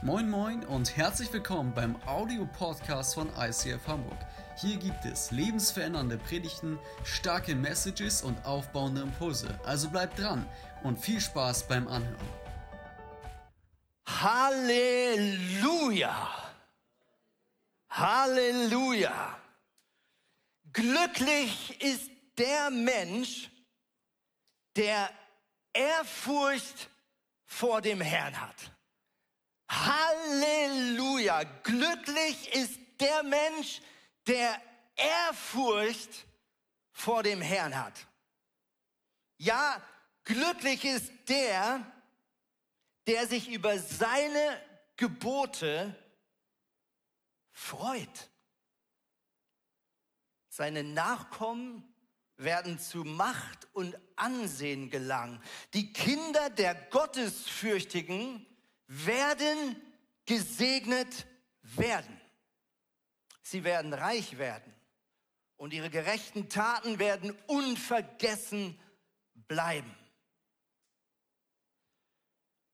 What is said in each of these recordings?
Moin Moin und herzlich willkommen beim Audio-Podcast von ICF Hamburg. Hier gibt es lebensverändernde Predigten, starke Messages und aufbauende Impulse. Also bleibt dran und viel Spaß beim Anhören. Halleluja! Halleluja! Glücklich ist der Mensch, der Ehrfurcht vor dem Herrn hat. Halleluja! Glücklich ist der Mensch, der Ehrfurcht vor dem Herrn hat. Ja, glücklich ist der, der sich über seine Gebote freut. Seine Nachkommen werden zu Macht und Ansehen gelangen. Die Kinder der Gottesfürchtigen werden gesegnet werden. Sie werden reich werden und ihre gerechten Taten werden unvergessen bleiben.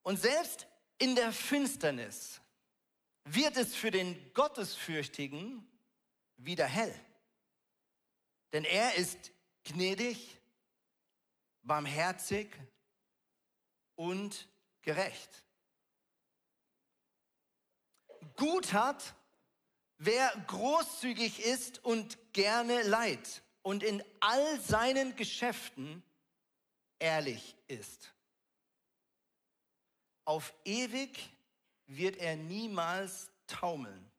Und selbst in der Finsternis wird es für den Gottesfürchtigen wieder hell. Denn er ist gnädig, barmherzig und gerecht. Gut hat, wer großzügig ist und gerne leid und in all seinen Geschäften ehrlich ist. Auf ewig wird er niemals taumeln.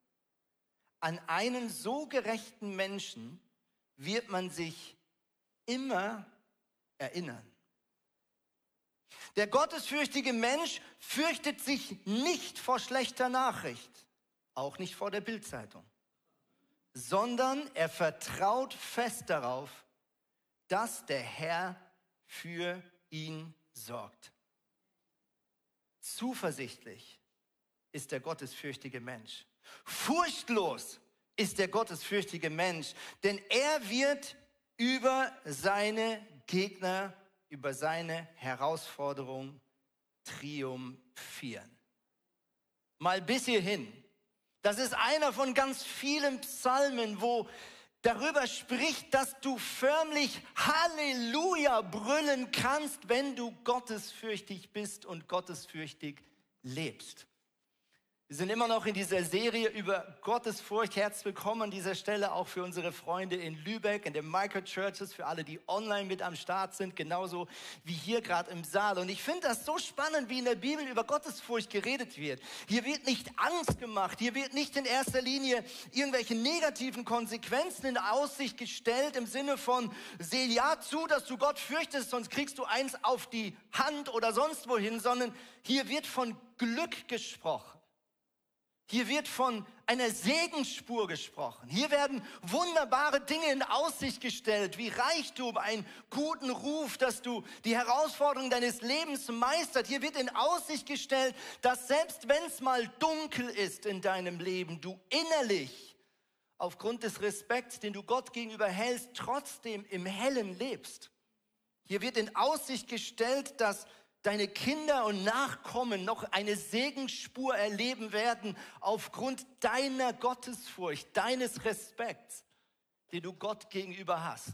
An einen so gerechten Menschen wird man sich immer erinnern. Der gottesfürchtige Mensch fürchtet sich nicht vor schlechter Nachricht, auch nicht vor der Bildzeitung, sondern er vertraut fest darauf, dass der Herr für ihn sorgt. Zuversichtlich ist der gottesfürchtige Mensch. Furchtlos ist der gottesfürchtige Mensch, denn er wird über seine Gegner über seine Herausforderung triumphieren. Mal bis hierhin. Das ist einer von ganz vielen Psalmen, wo darüber spricht, dass du förmlich Halleluja brüllen kannst, wenn du gottesfürchtig bist und gottesfürchtig lebst. Wir sind immer noch in dieser Serie über Gottesfurcht. Herzlich willkommen an dieser Stelle auch für unsere Freunde in Lübeck, in den Microchurches, für alle, die online mit am Start sind, genauso wie hier gerade im Saal. Und ich finde das so spannend, wie in der Bibel über Gottesfurcht geredet wird. Hier wird nicht Angst gemacht, hier wird nicht in erster Linie irgendwelche negativen Konsequenzen in Aussicht gestellt im Sinne von, seh ja zu, dass du Gott fürchtest, sonst kriegst du eins auf die Hand oder sonst wohin, sondern hier wird von Glück gesprochen. Hier wird von einer Segensspur gesprochen. Hier werden wunderbare Dinge in Aussicht gestellt, wie Reichtum, einen guten Ruf, dass du die Herausforderungen deines Lebens meistert. Hier wird in Aussicht gestellt, dass selbst wenn es mal dunkel ist in deinem Leben, du innerlich aufgrund des Respekts, den du Gott gegenüber hältst, trotzdem im Hellen lebst. Hier wird in Aussicht gestellt, dass deine Kinder und Nachkommen noch eine Segensspur erleben werden aufgrund deiner Gottesfurcht, deines Respekts, den du Gott gegenüber hast.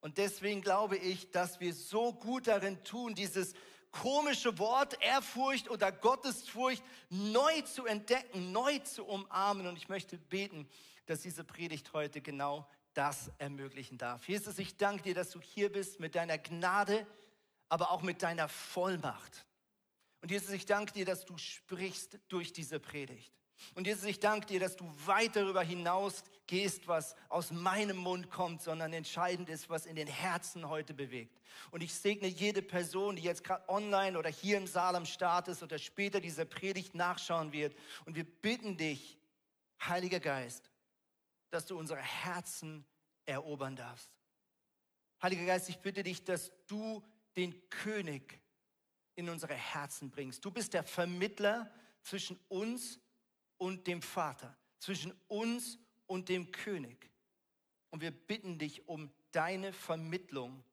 Und deswegen glaube ich, dass wir so gut darin tun, dieses komische Wort Ehrfurcht oder Gottesfurcht neu zu entdecken, neu zu umarmen. Und ich möchte beten, dass diese Predigt heute genau das ermöglichen darf. Jesus, ich danke dir, dass du hier bist mit deiner Gnade, aber auch mit deiner Vollmacht. Und Jesus, ich danke dir, dass du sprichst durch diese Predigt. Und Jesus, ich danke dir, dass du weit darüber hinaus gehst, was aus meinem Mund kommt, sondern entscheidend ist, was in den Herzen heute bewegt. Und ich segne jede Person, die jetzt gerade online oder hier im Saal am Start ist oder später diese Predigt nachschauen wird. Und wir bitten dich, Heiliger Geist, dass du unsere Herzen erobern darfst. Heiliger Geist, ich bitte dich, dass du den König in unsere Herzen bringst. Du bist der Vermittler zwischen uns und dem Vater, zwischen uns und dem König. Und wir bitten dich um deine Vermittlung,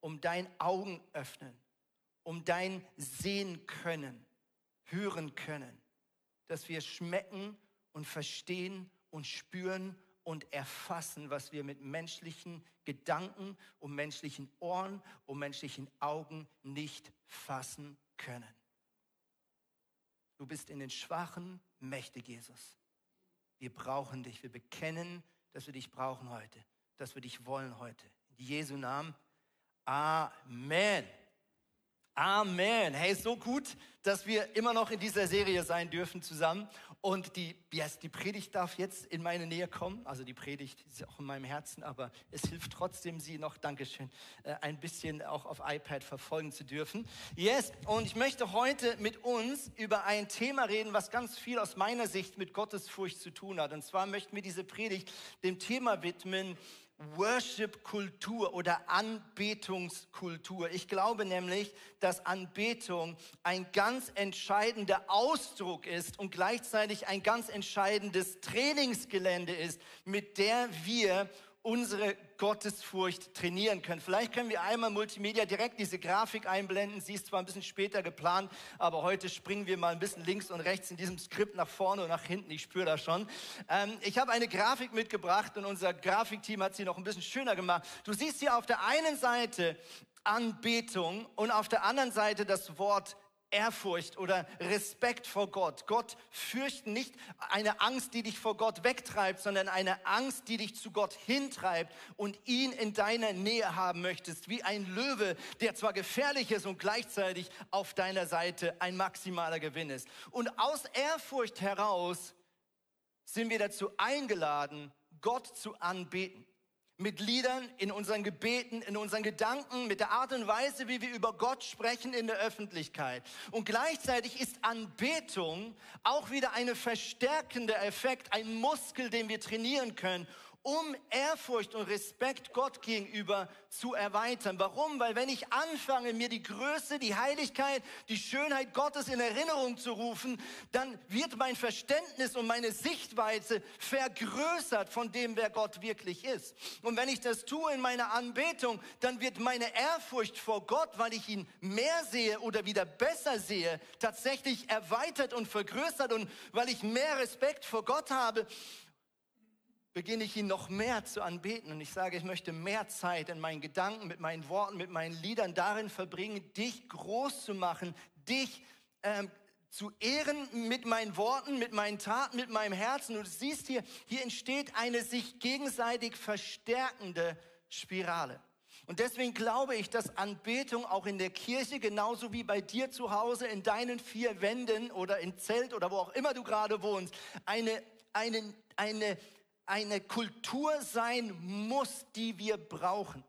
um dein Augen öffnen, um dein Sehen können, hören können. dass wir schmecken und verstehen und spüren und erfassen, was wir mit menschlichen Gedanken und menschlichen Ohren und menschlichen Augen nicht fassen können. Du bist in den Schwachen mächtig, Jesus. Wir brauchen dich. Wir bekennen, dass wir dich brauchen heute, dass wir dich wollen heute. In Jesu Namen. Amen. Amen. Hey, so gut, dass wir immer noch in dieser Serie sein dürfen zusammen. Und die, yes, die Predigt darf jetzt in meine Nähe kommen. Also die Predigt ist auch in meinem Herzen, aber es hilft trotzdem, sie noch, Dankeschön, äh, ein bisschen auch auf iPad verfolgen zu dürfen. Yes, und ich möchte heute mit uns über ein Thema reden, was ganz viel aus meiner Sicht mit Gottesfurcht zu tun hat. Und zwar möchten wir diese Predigt dem Thema widmen, Worship-Kultur oder Anbetungskultur. Ich glaube nämlich, dass Anbetung ein ganz entscheidender Ausdruck ist und gleichzeitig ein ganz entscheidendes Trainingsgelände ist, mit der wir unsere Gottesfurcht trainieren können. Vielleicht können wir einmal Multimedia direkt diese Grafik einblenden. Sie ist zwar ein bisschen später geplant, aber heute springen wir mal ein bisschen links und rechts in diesem Skript nach vorne und nach hinten. Ich spüre das schon. Ähm, ich habe eine Grafik mitgebracht und unser Grafikteam hat sie noch ein bisschen schöner gemacht. Du siehst hier auf der einen Seite Anbetung und auf der anderen Seite das Wort Ehrfurcht oder Respekt vor Gott. Gott fürchten nicht eine Angst, die dich vor Gott wegtreibt, sondern eine Angst, die dich zu Gott hintreibt und ihn in deiner Nähe haben möchtest, wie ein Löwe, der zwar gefährlich ist und gleichzeitig auf deiner Seite ein maximaler Gewinn ist. Und aus Ehrfurcht heraus sind wir dazu eingeladen, Gott zu anbeten mit Liedern, in unseren Gebeten, in unseren Gedanken, mit der Art und Weise, wie wir über Gott sprechen in der Öffentlichkeit. Und gleichzeitig ist Anbetung auch wieder ein verstärkender Effekt, ein Muskel, den wir trainieren können, um Ehrfurcht und Respekt Gott gegenüber zu erweitern. Warum? Weil wenn ich anfange, mir die Größe, die Heiligkeit, die Schönheit Gottes in Erinnerung zu rufen, dann wird mein Verständnis und meine Sichtweise vergrößert von dem, wer Gott wirklich ist. Und wenn ich das tue in meiner Anbetung, dann wird meine Ehrfurcht vor Gott, weil ich ihn mehr sehe oder wieder besser sehe, tatsächlich erweitert und vergrößert und weil ich mehr Respekt vor Gott habe, beginne ich ihn noch mehr zu anbeten. Und ich sage, ich möchte mehr Zeit in meinen Gedanken, mit meinen Worten, mit meinen Liedern darin verbringen, dich groß zu machen, dich ähm, zu ehren mit meinen Worten, mit meinen Taten, mit meinem Herzen. Und du siehst hier, hier entsteht eine sich gegenseitig verstärkende Spirale. Und deswegen glaube ich, dass Anbetung auch in der Kirche, genauso wie bei dir zu Hause, in deinen vier Wänden oder im Zelt oder wo auch immer du gerade wohnst, eine, eine, eine eine Kultur sein muss, die wir brauchen.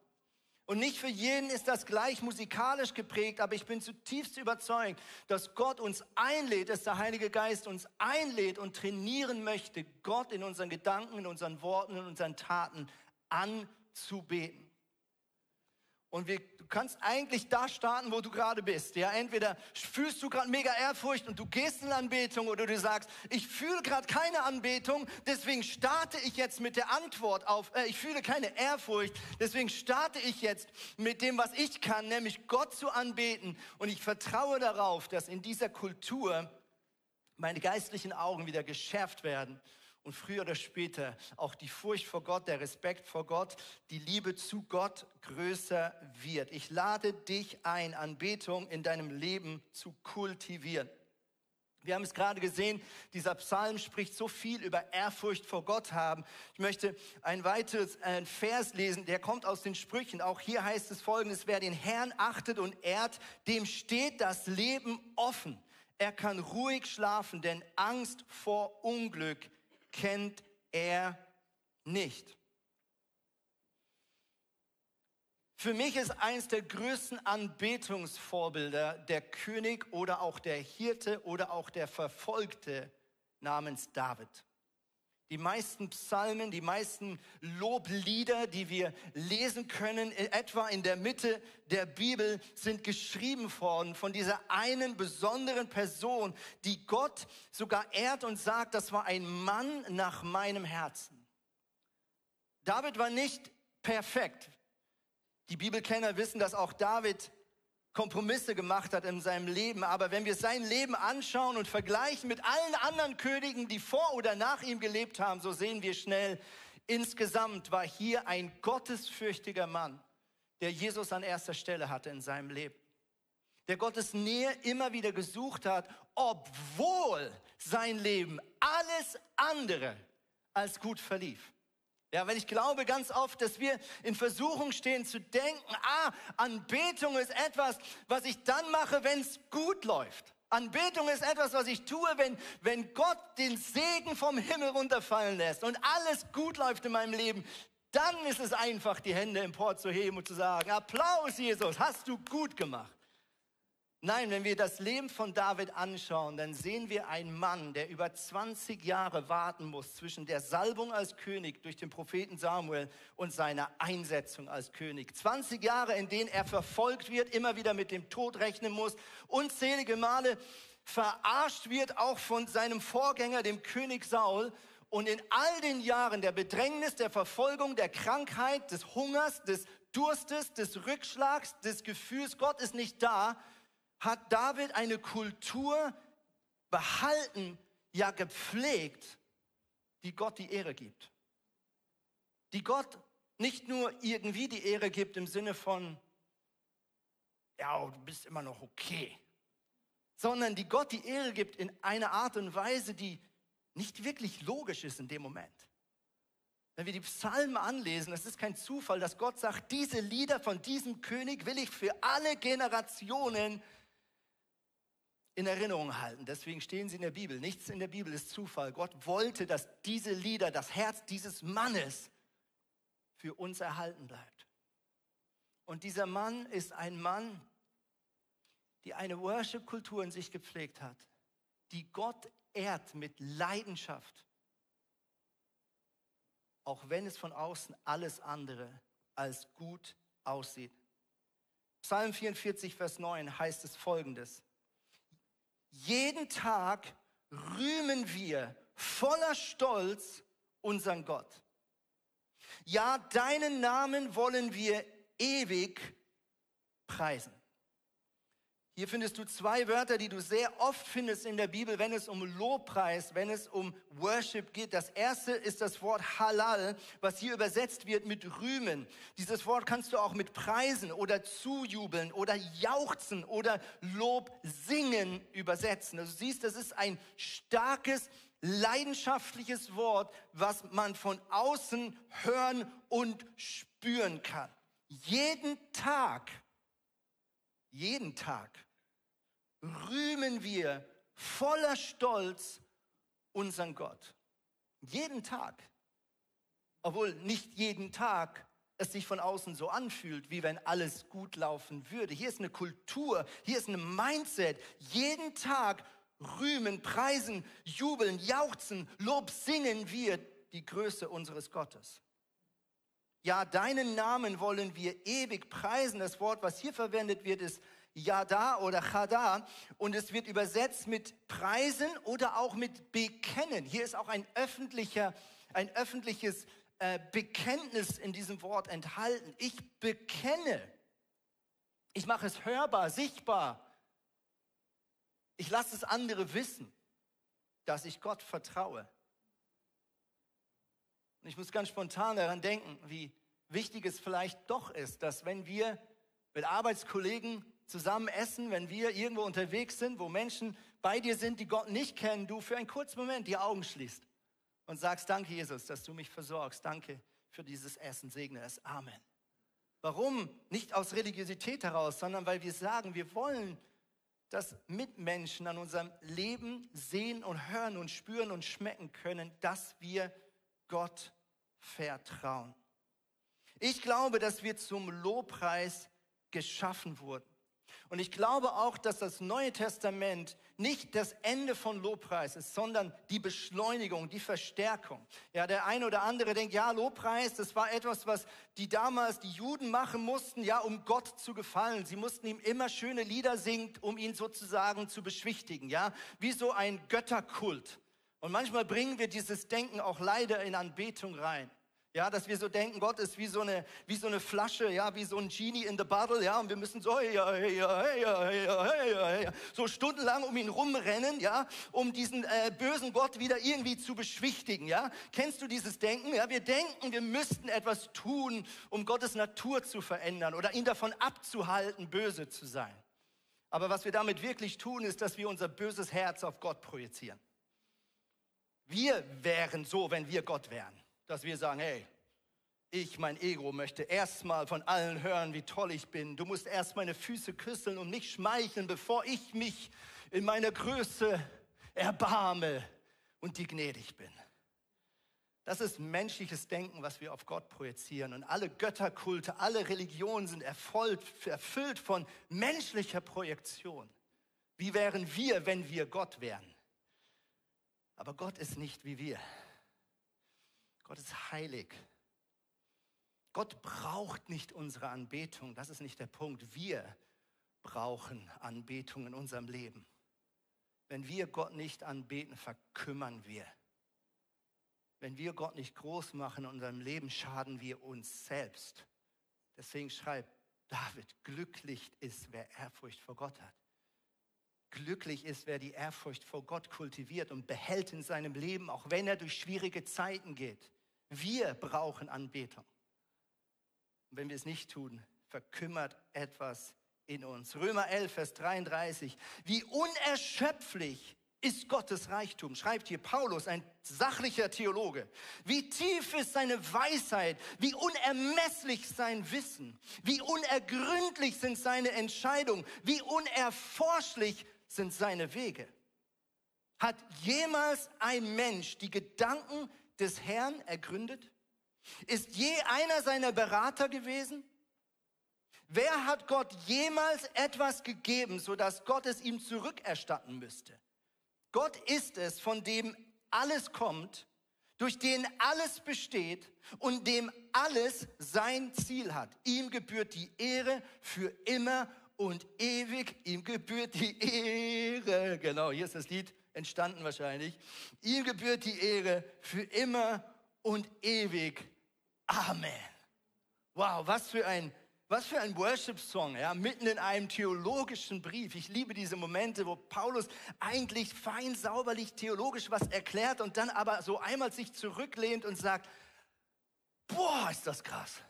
Und nicht für jeden ist das gleich musikalisch geprägt, aber ich bin zutiefst überzeugt, dass Gott uns einlädt, dass der Heilige Geist uns einlädt und trainieren möchte, Gott in unseren Gedanken, in unseren Worten, in unseren Taten anzubeten. Und wir, du kannst eigentlich da starten, wo du gerade bist. Ja, entweder fühlst du gerade mega Ehrfurcht und du gehst in Anbetung oder du sagst, ich fühle gerade keine Anbetung, deswegen starte ich jetzt mit der Antwort auf, äh, ich fühle keine Ehrfurcht, deswegen starte ich jetzt mit dem, was ich kann, nämlich Gott zu anbeten. Und ich vertraue darauf, dass in dieser Kultur meine geistlichen Augen wieder geschärft werden und früher oder später auch die Furcht vor Gott, der Respekt vor Gott, die Liebe zu Gott größer wird. Ich lade dich ein, Anbetung in deinem Leben zu kultivieren. Wir haben es gerade gesehen, dieser Psalm spricht so viel über Ehrfurcht vor Gott haben. Ich möchte ein weiteres ein Vers lesen, der kommt aus den Sprüchen. Auch hier heißt es folgendes, wer den Herrn achtet und ehrt, dem steht das Leben offen. Er kann ruhig schlafen, denn Angst vor Unglück kennt er nicht. Für mich ist eines der größten Anbetungsvorbilder der König oder auch der Hirte oder auch der Verfolgte namens David. Die meisten Psalmen, die meisten Loblieder, die wir lesen können, etwa in der Mitte der Bibel, sind geschrieben worden von dieser einen besonderen Person, die Gott sogar ehrt und sagt, das war ein Mann nach meinem Herzen. David war nicht perfekt. Die Bibelkenner wissen, dass auch David Kompromisse gemacht hat in seinem Leben. Aber wenn wir sein Leben anschauen und vergleichen mit allen anderen Königen, die vor oder nach ihm gelebt haben, so sehen wir schnell, insgesamt war hier ein gottesfürchtiger Mann, der Jesus an erster Stelle hatte in seinem Leben. Der Gottes Nähe immer wieder gesucht hat, obwohl sein Leben alles andere als gut verlief. Ja, weil ich glaube ganz oft, dass wir in Versuchung stehen zu denken, ah, Anbetung ist etwas, was ich dann mache, wenn es gut läuft. Anbetung ist etwas, was ich tue, wenn, wenn Gott den Segen vom Himmel runterfallen lässt und alles gut läuft in meinem Leben. Dann ist es einfach, die Hände empor zu heben und zu sagen, Applaus, Jesus, hast du gut gemacht. Nein, wenn wir das Leben von David anschauen, dann sehen wir einen Mann, der über 20 Jahre warten muss zwischen der Salbung als König durch den Propheten Samuel und seiner Einsetzung als König. 20 Jahre, in denen er verfolgt wird, immer wieder mit dem Tod rechnen muss, unzählige Male verarscht wird, auch von seinem Vorgänger, dem König Saul. Und in all den Jahren der Bedrängnis, der Verfolgung, der Krankheit, des Hungers, des Durstes, des Rückschlags, des Gefühls, Gott ist nicht da, hat David eine Kultur behalten, ja gepflegt, die Gott die Ehre gibt. Die Gott nicht nur irgendwie die Ehre gibt im Sinne von, ja, du bist immer noch okay, sondern die Gott die Ehre gibt in einer Art und Weise, die nicht wirklich logisch ist in dem Moment. Wenn wir die Psalmen anlesen, es ist kein Zufall, dass Gott sagt, diese Lieder von diesem König will ich für alle Generationen in Erinnerung halten. Deswegen stehen sie in der Bibel. Nichts in der Bibel ist Zufall. Gott wollte, dass diese Lieder, das Herz dieses Mannes für uns erhalten bleibt. Und dieser Mann ist ein Mann, die eine Worship-Kultur in sich gepflegt hat, die Gott ehrt mit Leidenschaft, auch wenn es von außen alles andere als gut aussieht. Psalm 44, Vers 9 heißt es folgendes. Jeden Tag rühmen wir voller Stolz unseren Gott. Ja, deinen Namen wollen wir ewig preisen. Hier findest du zwei Wörter, die du sehr oft findest in der Bibel, wenn es um Lobpreis, wenn es um Worship geht. Das erste ist das Wort Halal, was hier übersetzt wird mit Rühmen. Dieses Wort kannst du auch mit Preisen oder zujubeln oder jauchzen oder Lob singen übersetzen. Also du siehst, das ist ein starkes, leidenschaftliches Wort, was man von außen hören und spüren kann. Jeden Tag jeden Tag rühmen wir voller Stolz unseren Gott. Jeden Tag. Obwohl nicht jeden Tag es sich von außen so anfühlt, wie wenn alles gut laufen würde. Hier ist eine Kultur, hier ist ein Mindset. Jeden Tag rühmen, preisen, jubeln, jauchzen, Lob singen wir die Größe unseres Gottes. Ja, deinen Namen wollen wir ewig preisen. Das Wort, was hier verwendet wird, ist Yada oder Chada und es wird übersetzt mit preisen oder auch mit bekennen. Hier ist auch ein öffentlicher, ein öffentliches äh, Bekenntnis in diesem Wort enthalten. Ich bekenne. Ich mache es hörbar, sichtbar. Ich lasse es andere wissen, dass ich Gott vertraue. Und ich muss ganz spontan daran denken, wie wichtig es vielleicht doch ist, dass wenn wir mit Arbeitskollegen zusammen essen, wenn wir irgendwo unterwegs sind, wo Menschen bei dir sind, die Gott nicht kennen, du für einen kurzen Moment die Augen schließt und sagst, danke Jesus, dass du mich versorgst, danke für dieses Essen, segne es, Amen. Warum? Nicht aus Religiosität heraus, sondern weil wir sagen, wir wollen, dass Mitmenschen an unserem Leben sehen und hören und spüren und schmecken können, dass wir Gott vertrauen. Ich glaube, dass wir zum Lobpreis geschaffen wurden. Und ich glaube auch, dass das Neue Testament nicht das Ende von Lobpreis ist, sondern die Beschleunigung, die Verstärkung. Ja, der eine oder andere denkt, ja, Lobpreis, das war etwas, was die damals die Juden machen mussten, ja, um Gott zu gefallen. Sie mussten ihm immer schöne Lieder singen, um ihn sozusagen zu beschwichtigen, ja, wie so ein Götterkult. Und manchmal bringen wir dieses Denken auch leider in Anbetung rein. Ja, dass wir so denken, Gott ist wie so eine, wie so eine Flasche, ja, wie so ein Genie in the bottle, ja, und wir müssen so, hey, hey, hey, so stundenlang um ihn rumrennen, ja, um diesen äh, bösen Gott wieder irgendwie zu beschwichtigen, ja. Kennst du dieses Denken? Ja, wir denken, wir müssten etwas tun, um Gottes Natur zu verändern oder ihn davon abzuhalten, böse zu sein. Aber was wir damit wirklich tun, ist, dass wir unser böses Herz auf Gott projizieren. Wir wären so, wenn wir Gott wären dass wir sagen, hey, ich, mein Ego, möchte erstmal von allen hören, wie toll ich bin. Du musst erst meine Füße küsseln und nicht schmeicheln, bevor ich mich in meiner Größe erbarme und dir gnädig bin. Das ist menschliches Denken, was wir auf Gott projizieren. Und alle Götterkulte, alle Religionen sind erfüllt von menschlicher Projektion. Wie wären wir, wenn wir Gott wären? Aber Gott ist nicht wie wir. Gott ist heilig. Gott braucht nicht unsere Anbetung. Das ist nicht der Punkt. Wir brauchen Anbetung in unserem Leben. Wenn wir Gott nicht anbeten, verkümmern wir. Wenn wir Gott nicht groß machen in unserem Leben, schaden wir uns selbst. Deswegen schreibt David, glücklich ist, wer Ehrfurcht vor Gott hat. Glücklich ist, wer die Ehrfurcht vor Gott kultiviert und behält in seinem Leben, auch wenn er durch schwierige Zeiten geht. Wir brauchen Anbetung. Und wenn wir es nicht tun, verkümmert etwas in uns. Römer 11, Vers 33. Wie unerschöpflich ist Gottes Reichtum, schreibt hier Paulus, ein sachlicher Theologe. Wie tief ist seine Weisheit, wie unermesslich sein Wissen, wie unergründlich sind seine Entscheidungen, wie unerforschlich sind seine Wege. Hat jemals ein Mensch die Gedanken des Herrn ergründet? Ist je einer seiner Berater gewesen? Wer hat Gott jemals etwas gegeben, sodass Gott es ihm zurückerstatten müsste? Gott ist es, von dem alles kommt, durch den alles besteht und dem alles sein Ziel hat. Ihm gebührt die Ehre für immer und ewig. Ihm gebührt die Ehre. Genau, hier ist das Lied entstanden wahrscheinlich. Ihm gebührt die Ehre für immer und ewig. Amen. Wow, was für ein was für ein Worship-Song, ja, mitten in einem theologischen Brief. Ich liebe diese Momente, wo Paulus eigentlich fein sauberlich theologisch was erklärt und dann aber so einmal sich zurücklehnt und sagt, boah, ist das krass.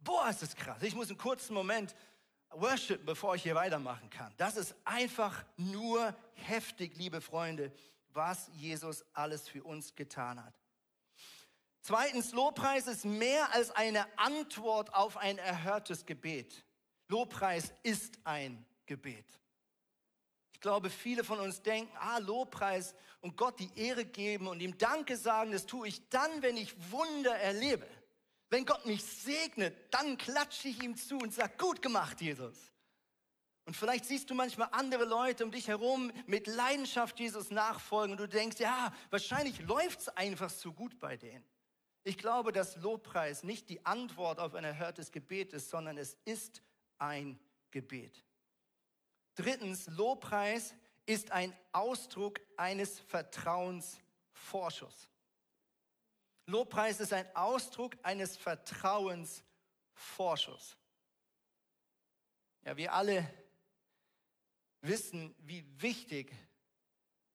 Boah, ist das krass. Ich muss einen kurzen Moment worshipen, bevor ich hier weitermachen kann. Das ist einfach nur heftig, liebe Freunde, was Jesus alles für uns getan hat. Zweitens, Lobpreis ist mehr als eine Antwort auf ein erhörtes Gebet. Lobpreis ist ein Gebet. Ich glaube, viele von uns denken, ah, Lobpreis und Gott die Ehre geben und ihm Danke sagen, das tue ich dann, wenn ich Wunder erlebe. Wenn Gott mich segnet, dann klatsche ich ihm zu und sage, gut gemacht, Jesus. Und vielleicht siehst du manchmal andere Leute um dich herum mit Leidenschaft Jesus nachfolgen und du denkst, ja, wahrscheinlich läuft es einfach so gut bei denen. Ich glaube, dass Lobpreis nicht die Antwort auf ein erhörtes Gebet ist, sondern es ist ein Gebet. Drittens, Lobpreis ist ein Ausdruck eines Vertrauensvorschuss. Lobpreis ist ein Ausdruck eines Vertrauensvorschusses. Ja, wir alle wissen, wie wichtig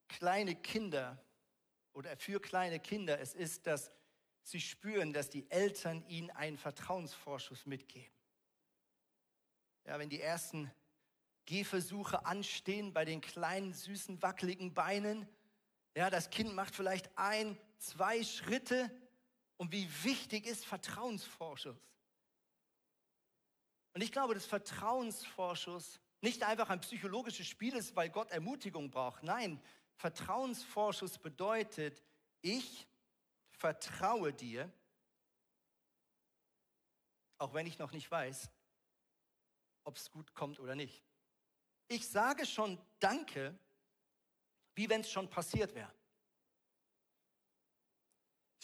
kleine Kinder oder für kleine Kinder es ist, dass sie spüren, dass die Eltern ihnen einen Vertrauensvorschuss mitgeben. Ja, wenn die ersten Gehversuche anstehen bei den kleinen, süßen, wackeligen Beinen, ja, das Kind macht vielleicht ein, zwei Schritte und wie wichtig ist Vertrauensvorschuss. Und ich glaube, dass Vertrauensvorschuss nicht einfach ein psychologisches Spiel ist, weil Gott Ermutigung braucht. Nein, Vertrauensvorschuss bedeutet, ich vertraue dir, auch wenn ich noch nicht weiß, ob es gut kommt oder nicht. Ich sage schon Danke, wie wenn es schon passiert wäre.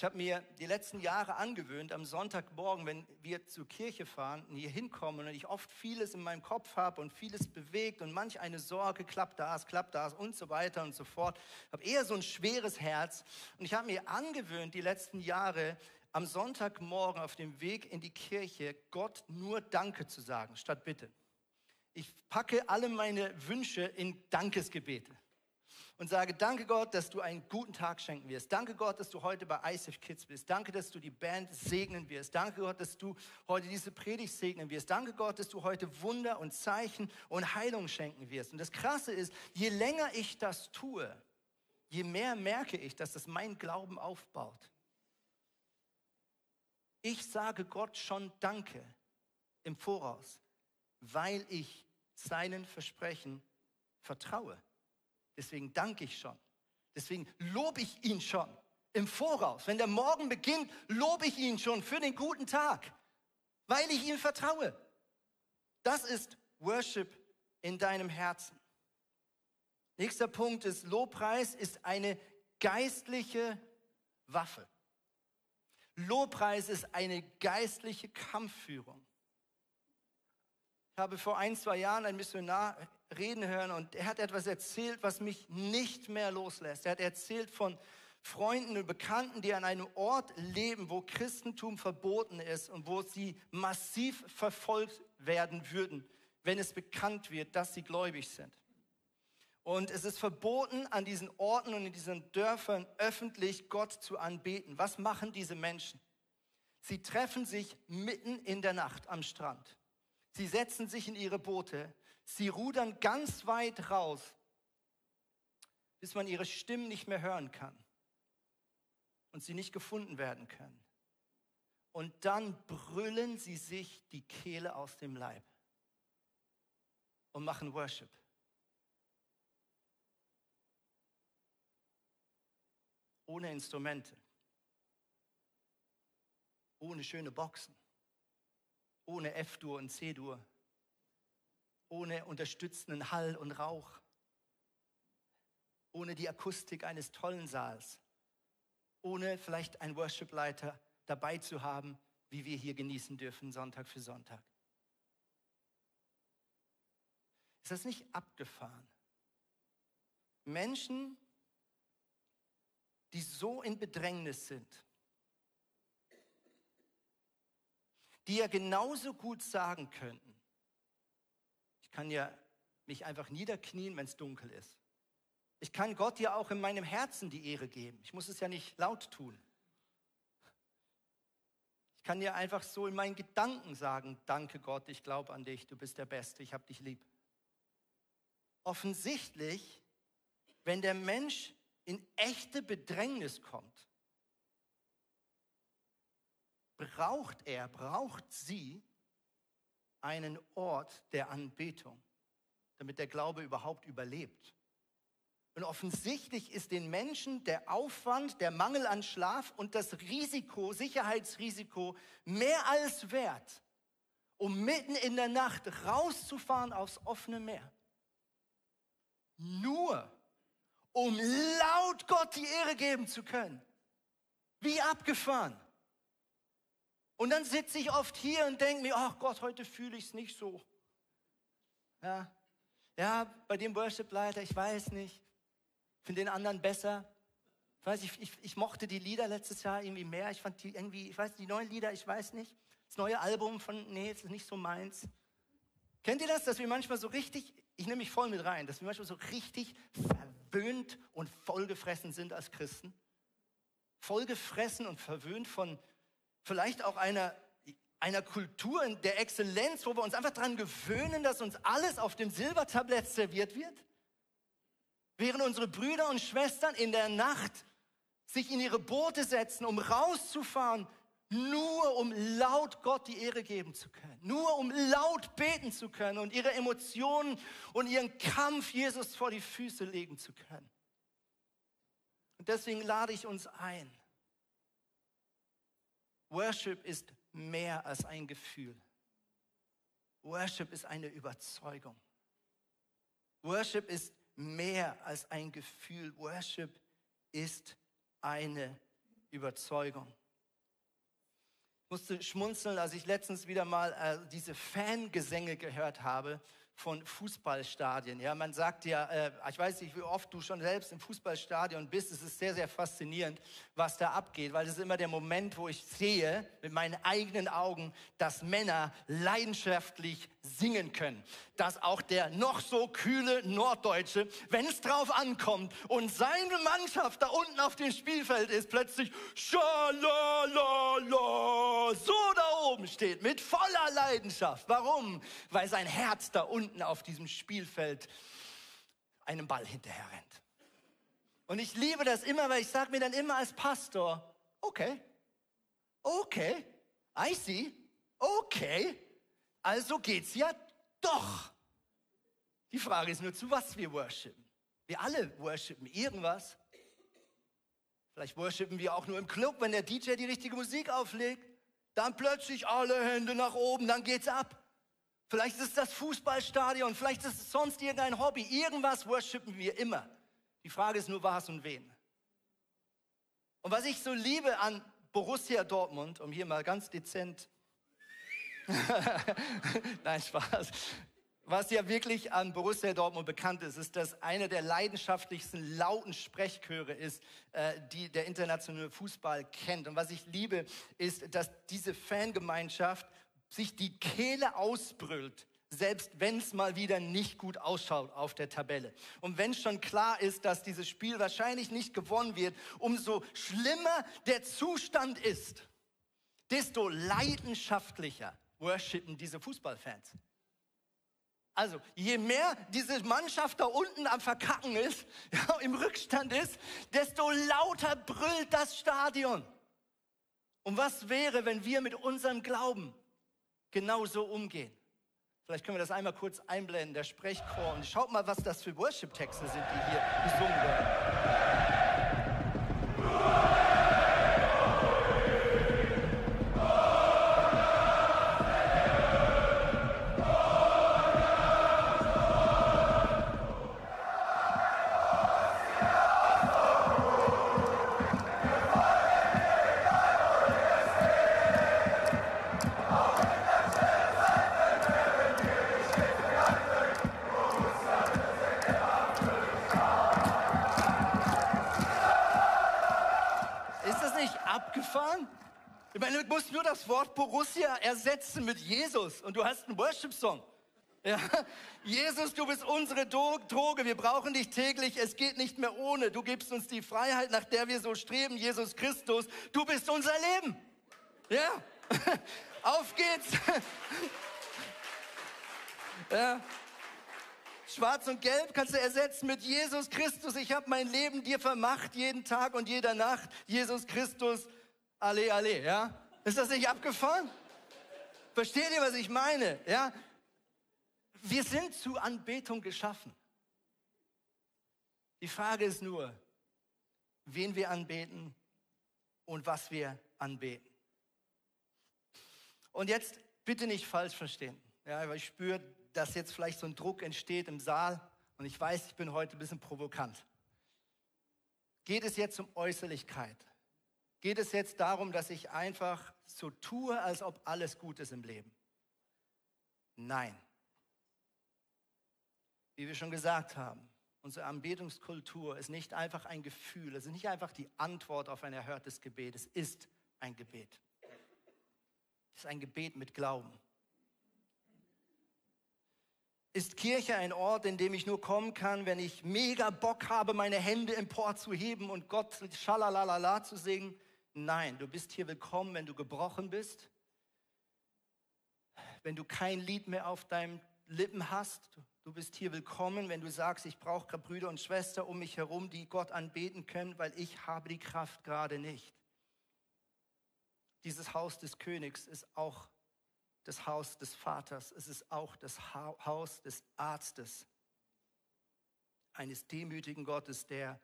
Ich habe mir die letzten Jahre angewöhnt, am Sonntagmorgen, wenn wir zur Kirche fahren und hier hinkommen und ich oft vieles in meinem Kopf habe und vieles bewegt und manch eine Sorge, klappt das, klappt das und so weiter und so fort, habe eher so ein schweres Herz und ich habe mir angewöhnt, die letzten Jahre am Sonntagmorgen auf dem Weg in die Kirche Gott nur Danke zu sagen, statt Bitte. Ich packe alle meine Wünsche in Dankesgebete und sage, danke Gott, dass du einen guten Tag schenken wirst. Danke Gott, dass du heute bei ISF Kids bist. Danke, dass du die Band segnen wirst. Danke Gott, dass du heute diese Predigt segnen wirst. Danke Gott, dass du heute Wunder und Zeichen und Heilung schenken wirst. Und das Krasse ist, je länger ich das tue, je mehr merke ich, dass das mein Glauben aufbaut. Ich sage Gott schon Danke im Voraus, weil ich seinen Versprechen vertraue. Deswegen danke ich schon. Deswegen lobe ich ihn schon im Voraus. Wenn der Morgen beginnt, lobe ich ihn schon für den guten Tag, weil ich ihm vertraue. Das ist Worship in deinem Herzen. Nächster Punkt ist, Lobpreis ist eine geistliche Waffe. Lobpreis ist eine geistliche Kampfführung. Ich habe vor ein, zwei Jahren einen Missionar reden hören und er hat etwas erzählt, was mich nicht mehr loslässt. Er hat erzählt von Freunden und Bekannten, die an einem Ort leben, wo Christentum verboten ist und wo sie massiv verfolgt werden würden, wenn es bekannt wird, dass sie gläubig sind. Und es ist verboten, an diesen Orten und in diesen Dörfern öffentlich Gott zu anbeten. Was machen diese Menschen? Sie treffen sich mitten in der Nacht am Strand. Sie setzen sich in ihre Boote, sie rudern ganz weit raus, bis man ihre Stimmen nicht mehr hören kann und sie nicht gefunden werden können. Und dann brüllen sie sich die Kehle aus dem Leib und machen Worship. Ohne Instrumente, ohne schöne Boxen ohne F-Dur und C-Dur, ohne unterstützenden Hall und Rauch, ohne die Akustik eines tollen Saals, ohne vielleicht einen Worship-Leiter dabei zu haben, wie wir hier genießen dürfen, Sonntag für Sonntag. Ist das nicht abgefahren? Menschen, die so in Bedrängnis sind, die ja genauso gut sagen könnten, ich kann ja mich einfach niederknien, wenn es dunkel ist. Ich kann Gott ja auch in meinem Herzen die Ehre geben. Ich muss es ja nicht laut tun. Ich kann ja einfach so in meinen Gedanken sagen, danke Gott, ich glaube an dich, du bist der Beste, ich habe dich lieb. Offensichtlich, wenn der Mensch in echte Bedrängnis kommt, braucht er, braucht sie einen Ort der Anbetung, damit der Glaube überhaupt überlebt. Und offensichtlich ist den Menschen der Aufwand, der Mangel an Schlaf und das Risiko, Sicherheitsrisiko mehr als wert, um mitten in der Nacht rauszufahren aufs offene Meer. Nur um laut Gott die Ehre geben zu können. Wie abgefahren. Und dann sitze ich oft hier und denke mir, ach Gott, heute fühle ich es nicht so. Ja, ja, bei dem Worship-Leiter, ich weiß nicht, finde den anderen besser. Ich, weiß, ich, ich, ich mochte die Lieder letztes Jahr irgendwie mehr. Ich fand die irgendwie, ich weiß, die neuen Lieder, ich weiß nicht. Das neue Album von, nee, das ist nicht so meins. Kennt ihr das, dass wir manchmal so richtig, ich nehme mich voll mit rein, dass wir manchmal so richtig verwöhnt und vollgefressen sind als Christen? Vollgefressen und verwöhnt von vielleicht auch einer, einer Kultur der Exzellenz, wo wir uns einfach daran gewöhnen, dass uns alles auf dem Silbertablett serviert wird? Während unsere Brüder und Schwestern in der Nacht sich in ihre Boote setzen, um rauszufahren, nur um laut Gott die Ehre geben zu können, nur um laut beten zu können und ihre Emotionen und ihren Kampf Jesus vor die Füße legen zu können. Und deswegen lade ich uns ein, Worship ist mehr als ein Gefühl. Worship ist eine Überzeugung. Worship ist mehr als ein Gefühl. Worship ist eine Überzeugung. Ich musste schmunzeln, als ich letztens wieder mal äh, diese Fangesänge gehört habe von Fußballstadien. Ja, man sagt ja, äh, ich weiß nicht, wie oft du schon selbst im Fußballstadion bist. Es ist sehr, sehr faszinierend, was da abgeht, weil es ist immer der Moment, wo ich sehe mit meinen eigenen Augen, dass Männer leidenschaftlich singen können. Dass auch der noch so kühle Norddeutsche, wenn es drauf ankommt und seine Mannschaft da unten auf dem Spielfeld ist, plötzlich Schalalala, so oben steht, mit voller Leidenschaft. Warum? Weil sein Herz da unten auf diesem Spielfeld einem Ball hinterher rennt. Und ich liebe das immer, weil ich sage mir dann immer als Pastor, okay, okay, I see, okay, also geht's ja doch. Die Frage ist nur, zu was wir worshipen. Wir alle worshipen irgendwas. Vielleicht worshipen wir auch nur im Club, wenn der DJ die richtige Musik auflegt. Dann plötzlich alle Hände nach oben, dann geht's ab. Vielleicht ist es das Fußballstadion, vielleicht ist es sonst irgendein Hobby. Irgendwas worshipen wir immer. Die Frage ist nur, was und wen. Und was ich so liebe an Borussia Dortmund, um hier mal ganz dezent, nein, Spaß, was ja wirklich an Borussia Dortmund bekannt ist, ist, dass einer der leidenschaftlichsten lauten Sprechchöre ist, äh, die der internationale Fußball kennt. Und was ich liebe, ist, dass diese Fangemeinschaft sich die Kehle ausbrüllt, selbst wenn es mal wieder nicht gut ausschaut auf der Tabelle. Und wenn schon klar ist, dass dieses Spiel wahrscheinlich nicht gewonnen wird, umso schlimmer der Zustand ist, desto leidenschaftlicher worshipen diese Fußballfans. Also, je mehr diese Mannschaft da unten am Verkacken ist, ja, im Rückstand ist, desto lauter brüllt das Stadion. Und was wäre, wenn wir mit unserem Glauben genauso umgehen. Vielleicht können wir das einmal kurz einblenden, der Sprechchor. Und schaut mal, was das für Worship-Texte sind, die hier gesungen werden. Borussia ersetzen mit Jesus und du hast einen Worship-Song. Ja, Jesus, du bist unsere Droge, wir brauchen dich täglich, es geht nicht mehr ohne. Du gibst uns die Freiheit, nach der wir so streben, Jesus Christus, du bist unser Leben. Ja, auf geht's. Ja. Schwarz und Gelb kannst du ersetzen mit Jesus Christus. Ich habe mein Leben dir vermacht, jeden Tag und jeder Nacht. Jesus Christus, alle, alle, ja. Ist das nicht abgefahren? Versteht ihr, was ich meine? Ja? Wir sind zu Anbetung geschaffen. Die Frage ist nur, wen wir anbeten und was wir anbeten. Und jetzt bitte nicht falsch verstehen. Ja, weil ich spüre, dass jetzt vielleicht so ein Druck entsteht im Saal und ich weiß, ich bin heute ein bisschen provokant. Geht es jetzt um Äußerlichkeit? Geht es jetzt darum, dass ich einfach so tue, als ob alles gut ist im Leben? Nein. Wie wir schon gesagt haben, unsere Anbetungskultur ist nicht einfach ein Gefühl, es ist nicht einfach die Antwort auf ein erhörtes Gebet, es ist ein Gebet. Es ist ein Gebet mit Glauben. Ist Kirche ein Ort, in dem ich nur kommen kann, wenn ich mega Bock habe, meine Hände emporzuheben und Gott schalalala zu singen? Nein, du bist hier willkommen, wenn du gebrochen bist, wenn du kein Lied mehr auf deinen Lippen hast. Du bist hier willkommen, wenn du sagst, ich brauche Brüder und Schwestern um mich herum, die Gott anbeten können, weil ich habe die Kraft gerade nicht. Dieses Haus des Königs ist auch das Haus des Vaters. Es ist auch das Haus des Arztes, eines demütigen Gottes, der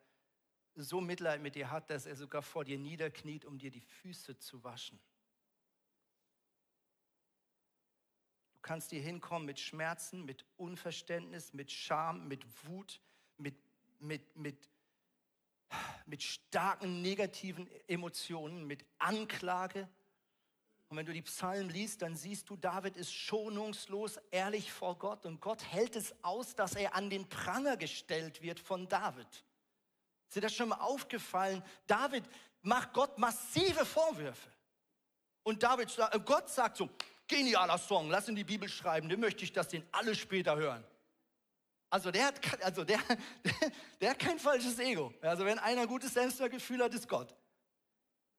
so Mitleid mit dir hat, dass er sogar vor dir niederkniet, um dir die Füße zu waschen. Du kannst hier hinkommen mit Schmerzen, mit Unverständnis, mit Scham, mit Wut, mit, mit, mit, mit starken negativen Emotionen, mit Anklage. Und wenn du die Psalmen liest, dann siehst du, David ist schonungslos ehrlich vor Gott und Gott hält es aus, dass er an den Pranger gestellt wird von David. Ist dir das schon mal aufgefallen? David macht Gott massive Vorwürfe. Und David, äh, Gott sagt so, genialer Song, lass in die Bibel schreiben, den möchte ich, dass den alle später hören. Also der hat, also der, der hat kein falsches Ego. Also wenn einer gutes Selbstwertgefühl hat, ist Gott.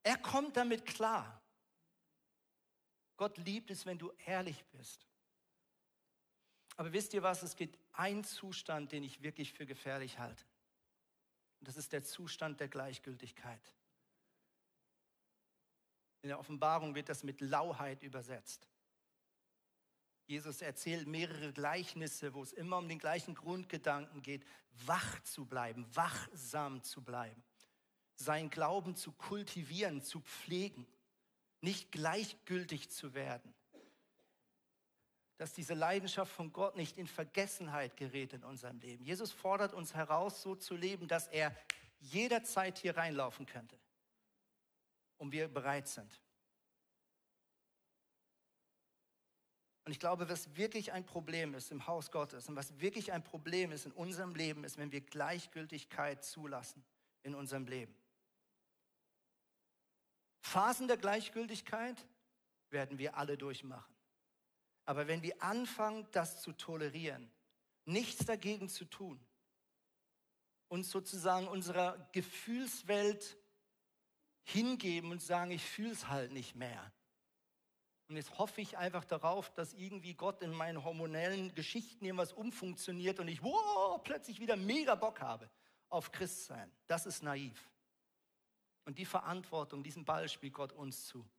Er kommt damit klar. Gott liebt es, wenn du ehrlich bist. Aber wisst ihr was? Es gibt einen Zustand, den ich wirklich für gefährlich halte. Das ist der Zustand der Gleichgültigkeit. In der Offenbarung wird das mit Lauheit übersetzt. Jesus erzählt mehrere Gleichnisse, wo es immer um den gleichen Grundgedanken geht, wach zu bleiben, wachsam zu bleiben, seinen Glauben zu kultivieren, zu pflegen nicht gleichgültig zu werden. Dass diese Leidenschaft von Gott nicht in Vergessenheit gerät in unserem Leben. Jesus fordert uns heraus, so zu leben, dass er jederzeit hier reinlaufen könnte und wir bereit sind. Und ich glaube, was wirklich ein Problem ist im Haus Gottes und was wirklich ein Problem ist in unserem Leben, ist, wenn wir Gleichgültigkeit zulassen in unserem Leben. Phasen der Gleichgültigkeit werden wir alle durchmachen. Aber wenn wir anfangen, das zu tolerieren, nichts dagegen zu tun, uns sozusagen unserer Gefühlswelt hingeben und sagen, ich fühle es halt nicht mehr. Und jetzt hoffe ich einfach darauf, dass irgendwie Gott in meinen hormonellen Geschichten irgendwas umfunktioniert und ich wow, plötzlich wieder mega Bock habe auf Christsein. Das ist naiv. Und die Verantwortung, diesen Ball spielt Gott uns zu.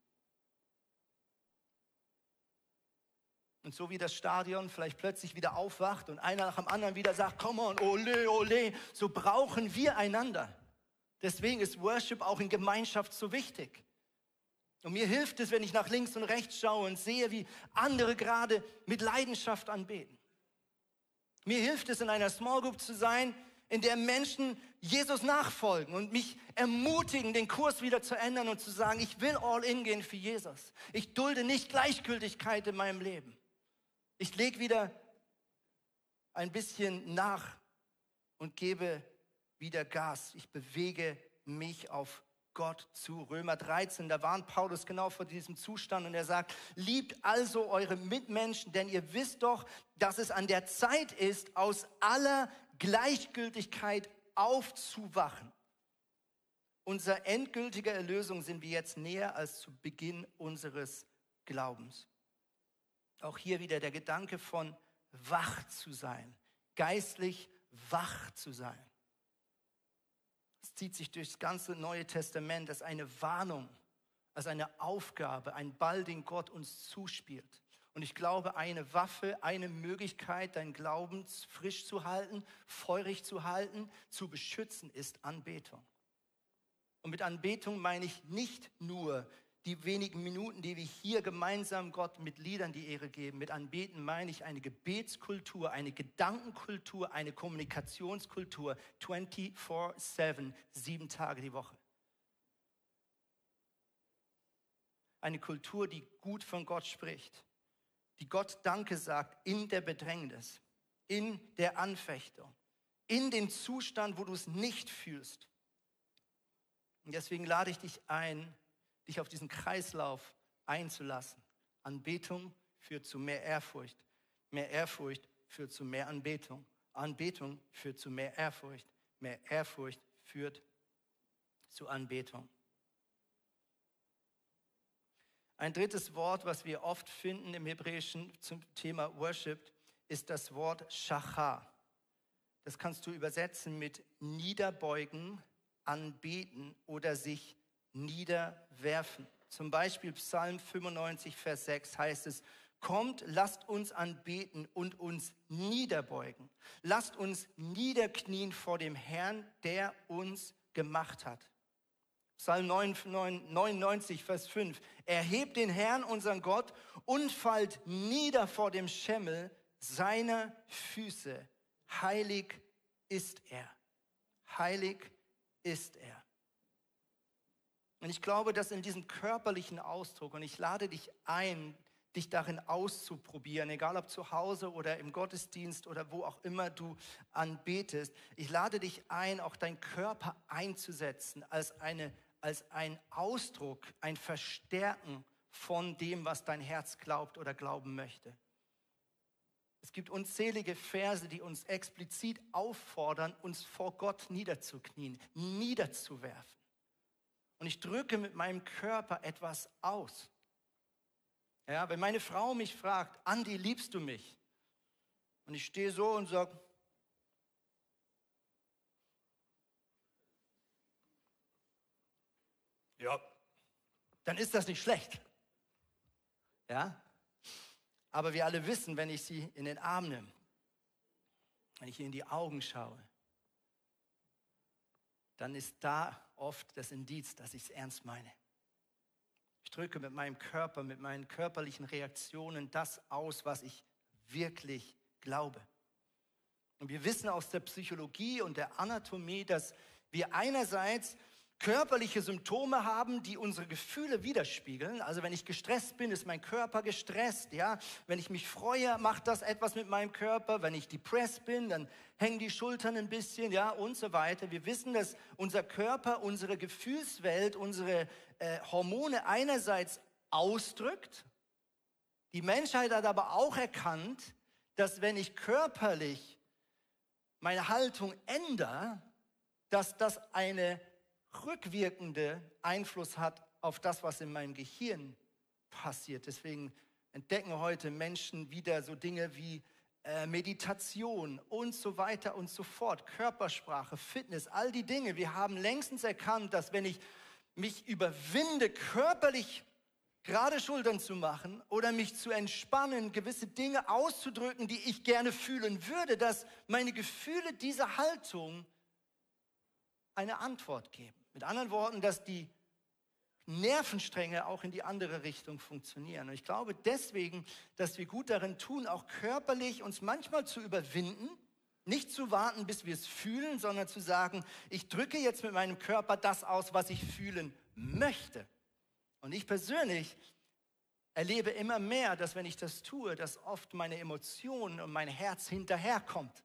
Und so wie das Stadion vielleicht plötzlich wieder aufwacht und einer nach dem anderen wieder sagt, come on, ole, ole, so brauchen wir einander. Deswegen ist Worship auch in Gemeinschaft so wichtig. Und mir hilft es, wenn ich nach links und rechts schaue und sehe, wie andere gerade mit Leidenschaft anbeten. Mir hilft es, in einer Small Group zu sein, in der Menschen Jesus nachfolgen und mich ermutigen, den Kurs wieder zu ändern und zu sagen, ich will all in gehen für Jesus. Ich dulde nicht Gleichgültigkeit in meinem Leben. Ich lege wieder ein bisschen nach und gebe wieder Gas. Ich bewege mich auf Gott zu. Römer 13, da warnt Paulus genau vor diesem Zustand und er sagt, liebt also eure Mitmenschen, denn ihr wisst doch, dass es an der Zeit ist, aus aller Gleichgültigkeit aufzuwachen. Unser endgültiger Erlösung sind wir jetzt näher als zu Beginn unseres Glaubens. Auch hier wieder der Gedanke von wach zu sein, geistlich wach zu sein. Es zieht sich durchs ganze Neue Testament als eine Warnung, als eine Aufgabe, ein Ball, den Gott uns zuspielt. Und ich glaube, eine Waffe, eine Möglichkeit, dein Glauben frisch zu halten, feurig zu halten, zu beschützen, ist Anbetung. Und mit Anbetung meine ich nicht nur die wenigen Minuten, die wir hier gemeinsam Gott mit Liedern die Ehre geben. Mit Anbeten meine ich eine Gebetskultur, eine Gedankenkultur, eine Kommunikationskultur 24-7, sieben Tage die Woche. Eine Kultur, die gut von Gott spricht die Gott Danke sagt in der Bedrängnis, in der Anfechtung, in dem Zustand, wo du es nicht fühlst. Und deswegen lade ich dich ein, dich auf diesen Kreislauf einzulassen. Anbetung führt zu mehr Ehrfurcht. Mehr Ehrfurcht führt zu mehr Anbetung. Anbetung führt zu mehr Ehrfurcht. Mehr Ehrfurcht führt zu Anbetung. Ein drittes Wort, was wir oft finden im Hebräischen zum Thema Worship, ist das Wort Shachar. Das kannst du übersetzen mit niederbeugen, anbeten oder sich niederwerfen. Zum Beispiel Psalm 95, Vers 6 heißt es, Kommt, lasst uns anbeten und uns niederbeugen. Lasst uns niederknien vor dem Herrn, der uns gemacht hat. Psalm 99, Vers 5. Erhebt den Herrn, unseren Gott, und fallt nieder vor dem Schemmel seiner Füße. Heilig ist er. Heilig ist er. Und ich glaube, dass in diesem körperlichen Ausdruck, und ich lade dich ein, dich darin auszuprobieren, egal ob zu Hause oder im Gottesdienst oder wo auch immer du anbetest. Ich lade dich ein, auch deinen Körper einzusetzen als, eine, als ein Ausdruck, ein Verstärken von dem, was dein Herz glaubt oder glauben möchte. Es gibt unzählige Verse, die uns explizit auffordern, uns vor Gott niederzuknien, niederzuwerfen. Und ich drücke mit meinem Körper etwas aus. Ja, wenn meine Frau mich fragt, Andi, liebst du mich? Und ich stehe so und sage, ja, dann ist das nicht schlecht. Ja? Aber wir alle wissen, wenn ich sie in den Arm nehme, wenn ich ihr in die Augen schaue, dann ist da oft das Indiz, dass ich es ernst meine. Ich drücke mit meinem Körper, mit meinen körperlichen Reaktionen das aus, was ich wirklich glaube. Und wir wissen aus der Psychologie und der Anatomie, dass wir einerseits körperliche Symptome haben, die unsere Gefühle widerspiegeln. Also wenn ich gestresst bin, ist mein Körper gestresst, ja. Wenn ich mich freue, macht das etwas mit meinem Körper. Wenn ich depressed bin, dann hängen die Schultern ein bisschen, ja, und so weiter. Wir wissen, dass unser Körper, unsere Gefühlswelt, unsere äh, Hormone einerseits ausdrückt. Die Menschheit hat aber auch erkannt, dass wenn ich körperlich meine Haltung ändere, dass das eine rückwirkende Einfluss hat auf das, was in meinem Gehirn passiert. Deswegen entdecken heute Menschen wieder so Dinge wie äh, Meditation und so weiter und so fort, Körpersprache, Fitness, all die Dinge. Wir haben längstens erkannt, dass wenn ich mich überwinde, körperlich gerade Schultern zu machen oder mich zu entspannen, gewisse Dinge auszudrücken, die ich gerne fühlen würde, dass meine Gefühle dieser Haltung eine Antwort geben. Mit anderen Worten, dass die Nervenstränge auch in die andere Richtung funktionieren. Und ich glaube deswegen, dass wir gut darin tun, auch körperlich uns manchmal zu überwinden, nicht zu warten, bis wir es fühlen, sondern zu sagen, ich drücke jetzt mit meinem Körper das aus, was ich fühlen möchte. Und ich persönlich erlebe immer mehr, dass wenn ich das tue, dass oft meine Emotionen und mein Herz hinterherkommt.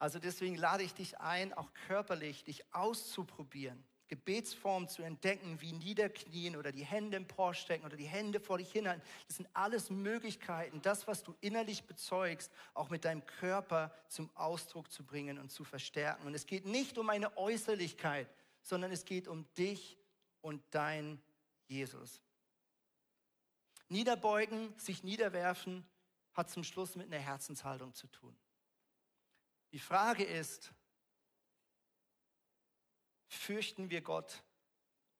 Also deswegen lade ich dich ein, auch körperlich dich auszuprobieren, Gebetsformen zu entdecken, wie Niederknien oder die Hände im Por stecken oder die Hände vor dich hinhalten. Das sind alles Möglichkeiten, das, was du innerlich bezeugst, auch mit deinem Körper zum Ausdruck zu bringen und zu verstärken. Und es geht nicht um eine Äußerlichkeit, sondern es geht um dich und dein Jesus. Niederbeugen, sich niederwerfen, hat zum Schluss mit einer Herzenshaltung zu tun. Die Frage ist, fürchten wir Gott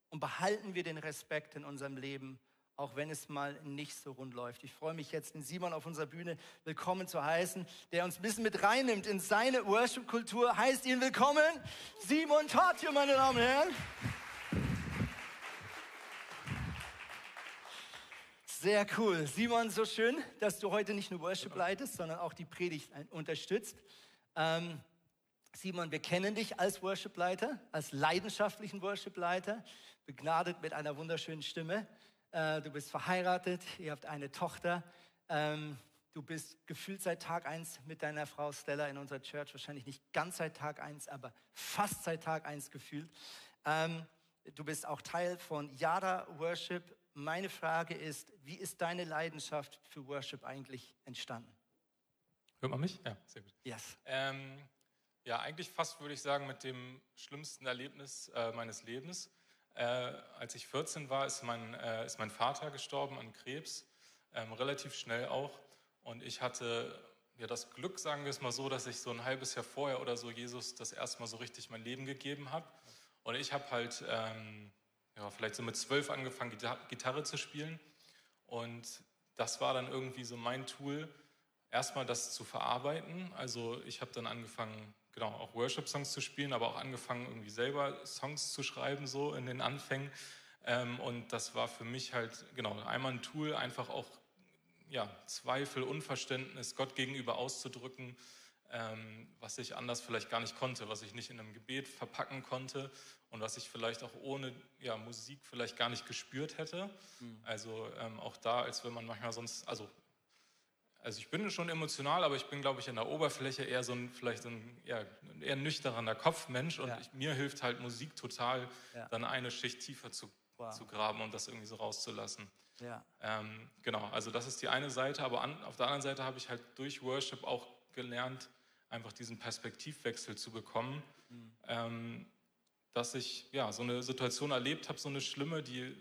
und behalten wir den Respekt in unserem Leben, auch wenn es mal nicht so rund läuft. Ich freue mich jetzt, den Simon auf unserer Bühne willkommen zu heißen, der uns ein bisschen mit reinnimmt in seine Worship-Kultur. Heißt ihn willkommen, Simon Tatje, meine Damen und Herren. Sehr cool. Simon, so schön, dass du heute nicht nur Worship leitest, sondern auch die Predigt unterstützt. Ähm, Simon, wir kennen dich als Worshipleiter, als leidenschaftlichen Worshipleiter, begnadet mit einer wunderschönen Stimme. Äh, du bist verheiratet, ihr habt eine Tochter. Ähm, du bist gefühlt seit Tag eins mit deiner Frau Stella in unserer Church, wahrscheinlich nicht ganz seit Tag eins, aber fast seit Tag eins gefühlt. Ähm, du bist auch Teil von Yada Worship. Meine Frage ist, wie ist deine Leidenschaft für Worship eigentlich entstanden? Hört man mich? Ja, sehr gut. Yes. Ähm, ja, eigentlich fast würde ich sagen mit dem schlimmsten Erlebnis äh, meines Lebens. Äh, als ich 14 war, ist mein, äh, ist mein Vater gestorben an Krebs, ähm, relativ schnell auch. Und ich hatte ja das Glück, sagen wir es mal so, dass ich so ein halbes Jahr vorher oder so Jesus das erste Mal so richtig mein Leben gegeben habe. Und ich habe halt ähm, ja, vielleicht so mit zwölf angefangen, Gitarre zu spielen. Und das war dann irgendwie so mein Tool, erstmal das zu verarbeiten. Also ich habe dann angefangen, genau, auch Worship-Songs zu spielen, aber auch angefangen, irgendwie selber Songs zu schreiben, so in den Anfängen. Ähm, und das war für mich halt, genau, einmal ein Tool, einfach auch ja, Zweifel, Unverständnis Gott gegenüber auszudrücken. ähm, was ich anders vielleicht gar nicht konnte, was ich nicht in einem Gebet verpacken konnte und was ich vielleicht auch ohne ja, Musik vielleicht gar nicht gespürt hätte. Mhm. Also ähm, auch da, als wenn man manchmal sonst, also also ich bin schon emotional, aber ich bin, glaube ich, in der Oberfläche eher so ein, vielleicht so ein eher, eher nüchterner Kopfmensch und ja. ich, mir hilft halt Musik total, ja. dann eine Schicht tiefer zu, wow. zu graben und das irgendwie so rauszulassen. Ja. Ähm, genau, also das ist die eine Seite, aber an, auf der anderen Seite habe ich halt durch Worship auch gelernt, einfach diesen Perspektivwechsel zu bekommen, mhm. ähm, dass ich ja so eine Situation erlebt habe, so eine schlimme, die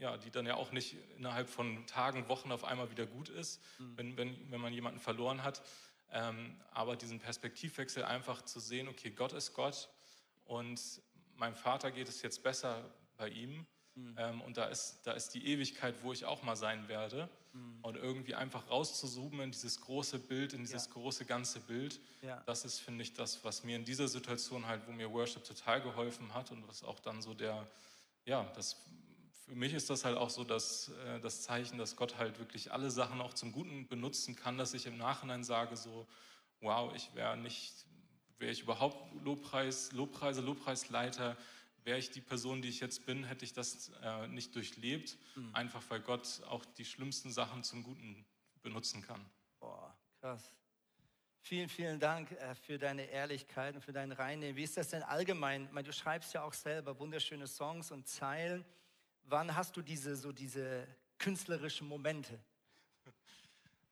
ja, die dann ja auch nicht innerhalb von Tagen, Wochen auf einmal wieder gut ist, mhm. wenn, wenn, wenn man jemanden verloren hat. Ähm, aber diesen Perspektivwechsel einfach zu sehen, okay, Gott ist Gott und meinem Vater geht es jetzt besser bei ihm. Mhm. Ähm, und da ist, da ist die Ewigkeit, wo ich auch mal sein werde. Mhm. Und irgendwie einfach rauszuzoomen in dieses große Bild, in dieses ja. große ganze Bild. Ja. Das ist, finde ich, das, was mir in dieser Situation halt, wo mir Worship total geholfen hat und was auch dann so der, ja, das für mich ist das halt auch so dass, äh, das Zeichen, dass Gott halt wirklich alle Sachen auch zum Guten benutzen kann, dass ich im Nachhinein sage so, wow, ich wäre nicht, wäre ich überhaupt Lobpreis, Lobpreise, Lobpreisleiter, wäre ich die Person, die ich jetzt bin, hätte ich das äh, nicht durchlebt, mhm. einfach weil Gott auch die schlimmsten Sachen zum Guten benutzen kann. Boah, krass. Vielen, vielen Dank äh, für deine Ehrlichkeit und für dein Reinnehmen. Wie ist das denn allgemein? Ich meine, du schreibst ja auch selber wunderschöne Songs und Zeilen. Wann hast du diese, so diese künstlerischen Momente?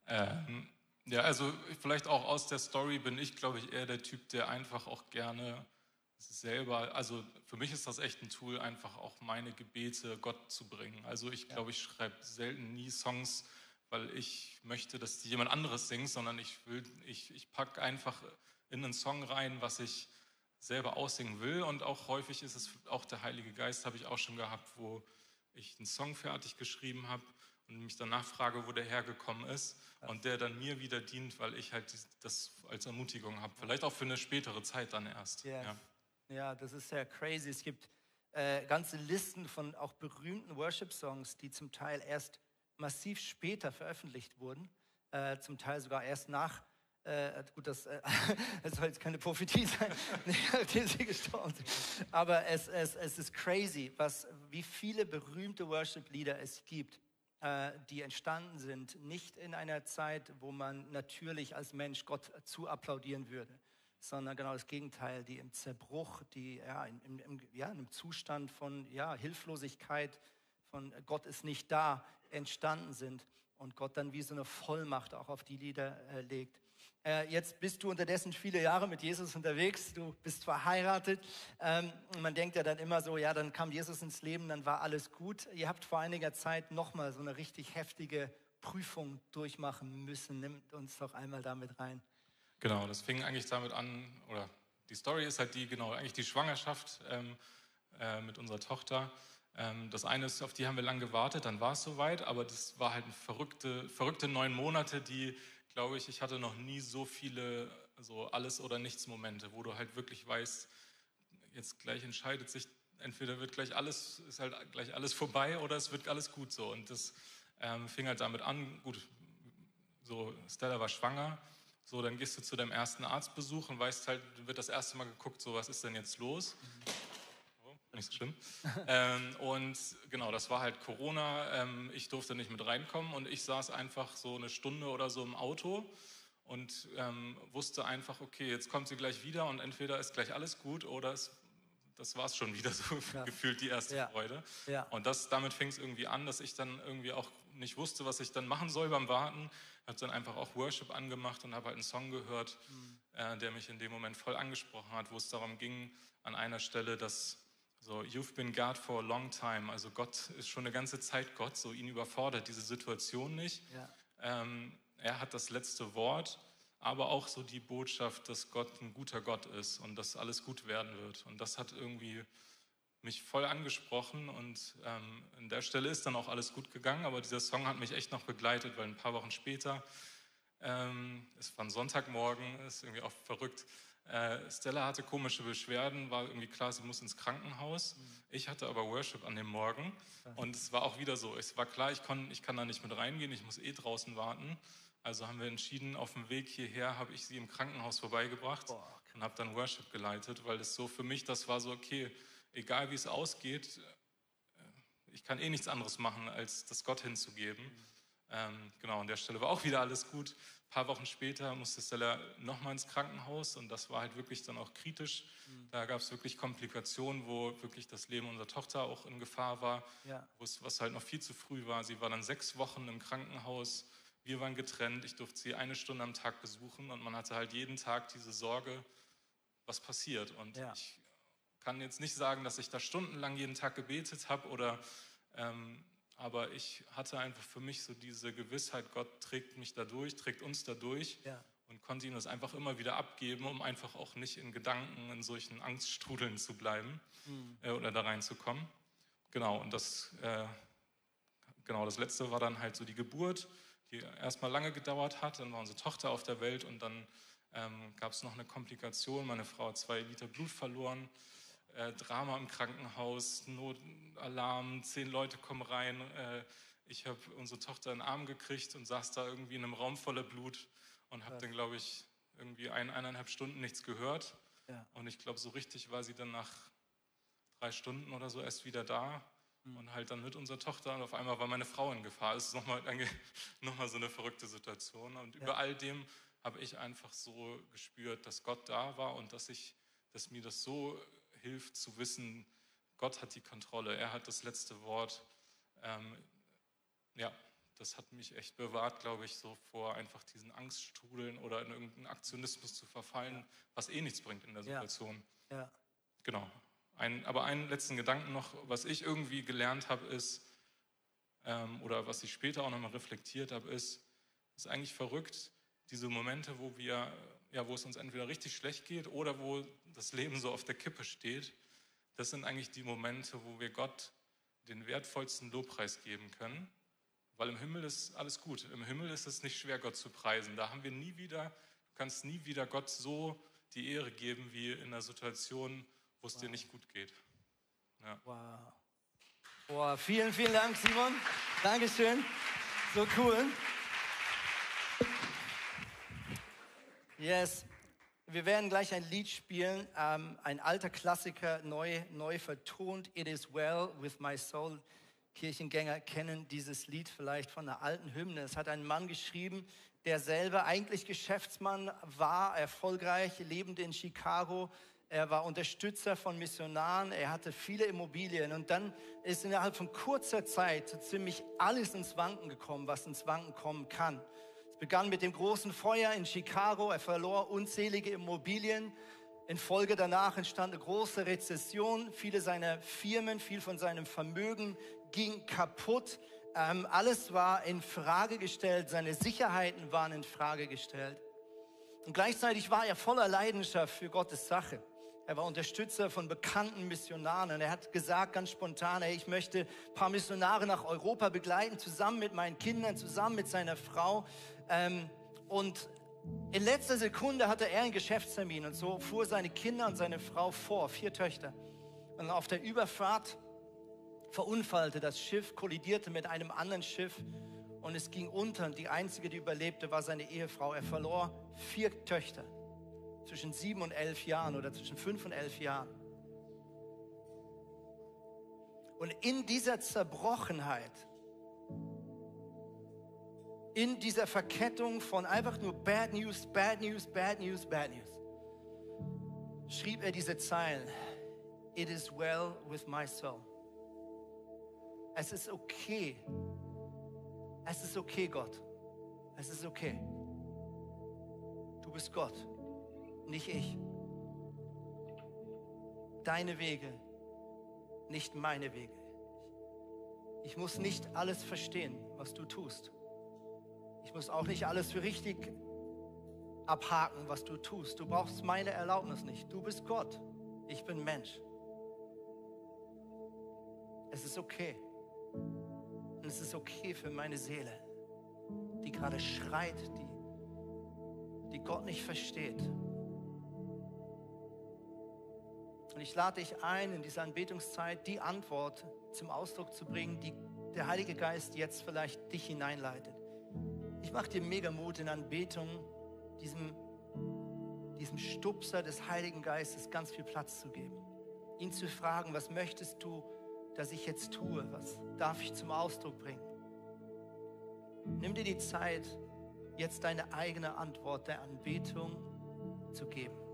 Ähm, ja, also vielleicht auch aus der Story bin ich, glaube ich, eher der Typ, der einfach auch gerne selber, also für mich ist das echt ein Tool, einfach auch meine Gebete Gott zu bringen. Also ich glaube, ich schreibe selten nie Songs, weil ich möchte, dass jemand anderes singt, sondern ich will, ich, ich packe einfach in einen Song rein, was ich selber aussingen will. Und auch häufig ist es auch der Heilige Geist, habe ich auch schon gehabt, wo ich einen Song fertig geschrieben habe und mich danach frage, wo der hergekommen ist und der dann mir wieder dient, weil ich halt das als Ermutigung habe. Vielleicht auch für eine spätere Zeit dann erst. Yes. Ja. ja, das ist sehr crazy. Es gibt äh, ganze Listen von auch berühmten Worship-Songs, die zum Teil erst massiv später veröffentlicht wurden, äh, zum Teil sogar erst nach äh, gut, das, äh, das, soll jetzt keine Prophetie sein, die sie gestorben sind. Aber es, es, es ist crazy, was, wie viele berühmte Worship-Lieder es gibt, äh, die entstanden sind, nicht in einer Zeit, wo man natürlich als Mensch Gott zu applaudieren würde, sondern genau das Gegenteil, die im Zerbruch, die ja, im, im, ja, in einem Zustand von ja, Hilflosigkeit, von Gott ist nicht da, entstanden sind und Gott dann wie so eine Vollmacht auch auf die Lieder äh, legt. Äh, jetzt bist du unterdessen viele Jahre mit Jesus unterwegs, du bist verheiratet. Ähm, man denkt ja dann immer so, ja, dann kam Jesus ins Leben, dann war alles gut. Ihr habt vor einiger Zeit nochmal so eine richtig heftige Prüfung durchmachen müssen. Nimmt uns doch einmal damit rein. Genau, das fing eigentlich damit an, oder die Story ist halt die, genau, eigentlich die Schwangerschaft ähm, äh, mit unserer Tochter. Ähm, das eine ist, auf die haben wir lange gewartet, dann war es soweit, aber das war halt verrückte, verrückte neun Monate, die glaube ich, ich hatte noch nie so viele so alles oder nichts Momente, wo du halt wirklich weißt, jetzt gleich entscheidet sich, entweder wird gleich alles, ist halt gleich alles vorbei oder es wird alles gut so. Und das ähm, fing halt damit an, gut, so Stella war schwanger, so dann gehst du zu deinem ersten Arztbesuch und weißt halt, wird das erste Mal geguckt, so was ist denn jetzt los? Mhm nicht so schlimm. ähm, und genau, das war halt Corona. Ähm, ich durfte nicht mit reinkommen und ich saß einfach so eine Stunde oder so im Auto und ähm, wusste einfach, okay, jetzt kommt sie gleich wieder und entweder ist gleich alles gut oder es, das war es schon wieder so ja. gefühlt die erste ja. Freude. Ja. Und das, damit fing es irgendwie an, dass ich dann irgendwie auch nicht wusste, was ich dann machen soll beim Warten. Habe dann einfach auch Worship angemacht und habe halt einen Song gehört, mhm. äh, der mich in dem Moment voll angesprochen hat, wo es darum ging, an einer Stelle, dass so, you've been God for a long time. Also Gott ist schon eine ganze Zeit Gott, so ihn überfordert diese Situation nicht. Ja. Ähm, er hat das letzte Wort, aber auch so die Botschaft, dass Gott ein guter Gott ist und dass alles gut werden wird. Und das hat irgendwie mich voll angesprochen und ähm, an der Stelle ist dann auch alles gut gegangen, aber dieser Song hat mich echt noch begleitet, weil ein paar Wochen später, ähm, es war ein Sonntagmorgen, ist irgendwie auch verrückt, äh, Stella hatte komische Beschwerden, war irgendwie klar, sie muss ins Krankenhaus. Mhm. Ich hatte aber Worship an dem Morgen und es war auch wieder so. Es war klar, ich, kon, ich kann da nicht mit reingehen, ich muss eh draußen warten. Also haben wir entschieden, auf dem Weg hierher habe ich sie im Krankenhaus vorbeigebracht und habe dann Worship geleitet, weil das so für mich, das war so, okay, egal wie es ausgeht, äh, ich kann eh nichts anderes machen, als das Gott hinzugeben. Ähm, genau, an der Stelle war auch wieder alles gut. Ein paar Wochen später musste Stella nochmal ins Krankenhaus und das war halt wirklich dann auch kritisch. Da gab es wirklich Komplikationen, wo wirklich das Leben unserer Tochter auch in Gefahr war, Ja. was halt noch viel zu früh war. Sie war dann sechs Wochen im Krankenhaus. Wir waren getrennt. Ich durfte sie eine Stunde am Tag besuchen und man hatte halt jeden Tag diese Sorge, was passiert. Und Ja. ich kann jetzt nicht sagen, dass ich da stundenlang jeden Tag gebetet habe oder ähm, aber ich hatte einfach für mich so diese Gewissheit, Gott trägt mich da durch, trägt uns da durch Ja. und konnte ihm das einfach immer wieder abgeben, um einfach auch nicht in Gedanken in solchen Angststrudeln zu bleiben äh, oder da reinzukommen. Genau, und das, äh, genau, das letzte war dann halt so die Geburt, die erstmal lange gedauert hat. Dann war unsere Tochter auf der Welt und dann ähm, gab es noch eine Komplikation. Meine Frau hat zwei Liter Blut verloren. Äh, Drama im Krankenhaus, Notalarm, zehn Leute kommen rein. Äh, ich habe unsere Tochter in den Arm gekriegt und saß da irgendwie in einem Raum voller Blut und habe dann, glaube ich, irgendwie ein, eineinhalb Stunden nichts gehört. Ja. Und ich glaube, so richtig war sie dann nach drei Stunden oder so erst wieder da und halt dann mit unserer Tochter und auf einmal war meine Frau in Gefahr. Es ist nochmal noch mal so eine verrückte Situation. Und über all dem habe ich einfach so gespürt, dass Gott da war und dass ich, dass mir das so hilft zu wissen, Gott hat die Kontrolle, er hat das letzte Wort. Ähm, ja, das hat mich echt bewahrt, glaube ich, so vor einfach diesen Angststrudeln oder in irgendeinen Aktionismus zu verfallen, was eh nichts bringt in der Ja. Situation. Ja. Genau. Ein, aber einen letzten Gedanken noch, was ich irgendwie gelernt habe, ist, ähm, oder was ich später auch nochmal reflektiert habe, ist, ist eigentlich verrückt, diese Momente, wo wir, ja, wo es uns entweder richtig schlecht geht oder wo das Leben so auf der Kippe steht, das sind eigentlich die Momente, wo wir Gott den wertvollsten Lobpreis geben können. Weil im Himmel ist alles gut. Im Himmel ist es nicht schwer, Gott zu preisen. Da haben wir nie wieder, du kannst nie wieder Gott so die Ehre geben wie in einer Situation, wo es dir nicht gut geht. Ja. Wow. Boah, vielen, vielen Dank, Simon. Dankeschön. So cool. Yes. Wir werden gleich ein Lied spielen, ähm, ein alter Klassiker, neu, neu vertont. It is well with my soul. Kirchengänger kennen dieses Lied vielleicht von einer alten Hymne. Es hat ein Mann geschrieben, der selber eigentlich Geschäftsmann war, erfolgreich, lebend in Chicago. Er war Unterstützer von Missionaren, er hatte viele Immobilien und dann ist innerhalb von kurzer Zeit so ziemlich alles ins Wanken gekommen, was ins Wanken kommen kann. Begann mit dem großen Feuer in Chicago, er verlor unzählige Immobilien. In Folge danach entstand eine große Rezession, viele seiner Firmen, viel von seinem Vermögen ging kaputt. Ähm, alles war in Frage gestellt, seine Sicherheiten waren in Frage gestellt. Und gleichzeitig war er voller Leidenschaft für Gottes Sache. Er war Unterstützer von bekannten Missionaren. Und er hat gesagt ganz spontan, hey, ich möchte ein paar Missionare nach Europa begleiten, zusammen mit meinen Kindern, zusammen mit seiner Frau. Ähm, und in letzter Sekunde hatte er einen Geschäftstermin und so fuhr seine Kinder und seine Frau vor, vier Töchter. Und auf der Überfahrt verunfallte das Schiff, kollidierte mit einem anderen Schiff und es ging unter. Und die einzige, die überlebte, war seine Ehefrau. Er verlor vier Töchter zwischen sieben und elf Jahren oder zwischen fünf und elf Jahren. Und in dieser Zerbrochenheit, in dieser Verkettung von einfach nur Bad News, Bad News, Bad News, Bad News, schrieb er diese Zeilen. It is well with my soul. Es ist okay. Es ist okay, Gott. Es ist okay. Du bist Gott, nicht ich. Deine Wege, nicht meine Wege. Ich muss nicht alles verstehen, was du tust. Ich muss auch nicht alles für richtig abhaken, was du tust. Du brauchst meine Erlaubnis nicht. Du bist Gott. Ich bin Mensch. Es ist okay. Und es ist okay für meine Seele, die gerade schreit, die, die Gott nicht versteht. Und ich lade dich ein, in dieser Anbetungszeit die Antwort zum Ausdruck zu bringen, die der Heilige Geist jetzt vielleicht dich hineinleitet. Ich mache dir mega Mut in Anbetung, diesem, diesem Stupser des Heiligen Geistes ganz viel Platz zu geben. Ihn zu fragen, was möchtest du, dass ich jetzt tue? Was darf ich zum Ausdruck bringen? Nimm dir die Zeit, jetzt deine eigene Antwort der Anbetung zu geben.